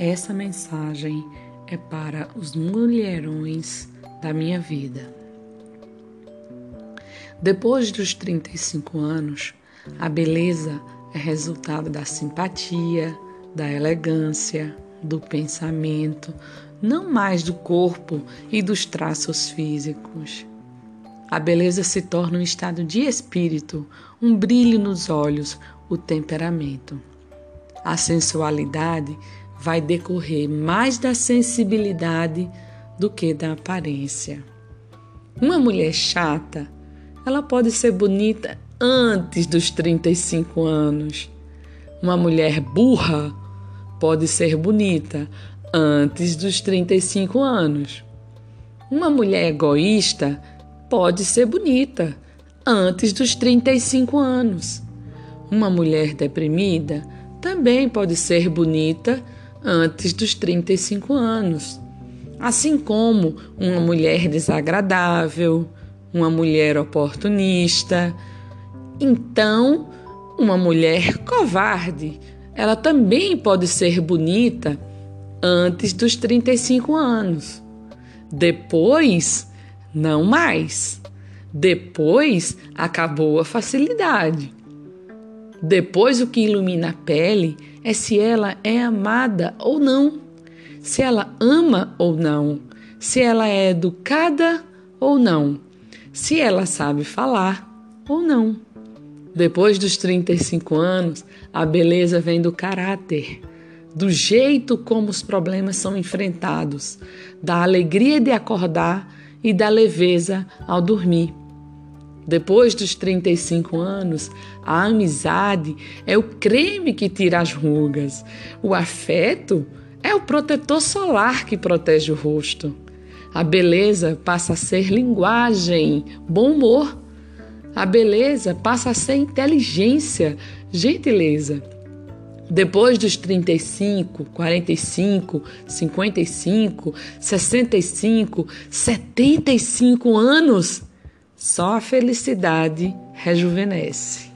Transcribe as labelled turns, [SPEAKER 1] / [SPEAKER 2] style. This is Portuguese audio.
[SPEAKER 1] essa mensagem é para os mulherões da minha vida. Depois dos 35 anos, a beleza é resultado da simpatia, da elegância, do pensamento, não mais do corpo e dos traços físicos. A beleza se torna um estado de espírito, um brilho nos olhos, o temperamento. A sensualidade vai decorrer mais da sensibilidade do que da aparência. Uma mulher chata, ela pode ser bonita antes dos 35 anos. Uma mulher burra pode ser bonita antes dos 35 anos. Uma mulher egoísta pode ser bonita antes dos 35 anos. Uma mulher deprimida também pode ser bonita antes dos 35 anos. Assim como uma mulher desagradável, uma mulher oportunista. Então, uma mulher covarde, ela também pode ser bonita antes dos 35 anos. Depois, não mais. Depois, acabou a facilidade. Depois, o que ilumina a pele é se ela é amada ou não, se ela ama ou não, se ela é educada ou não, se ela sabe falar ou não. Depois dos 35 anos, a beleza vem do caráter, do jeito como os problemas são enfrentados, da alegria de acordar e da leveza ao dormir. Depois dos 35 anos, a amizade é o creme que tira as rugas. O afeto é o protetor solar que protege o rosto. A beleza passa a ser linguagem, bom humor. A beleza passa a ser inteligência, gentileza. Depois dos 35, 45, 55, 65, 75 anos, só a felicidade rejuvenesce.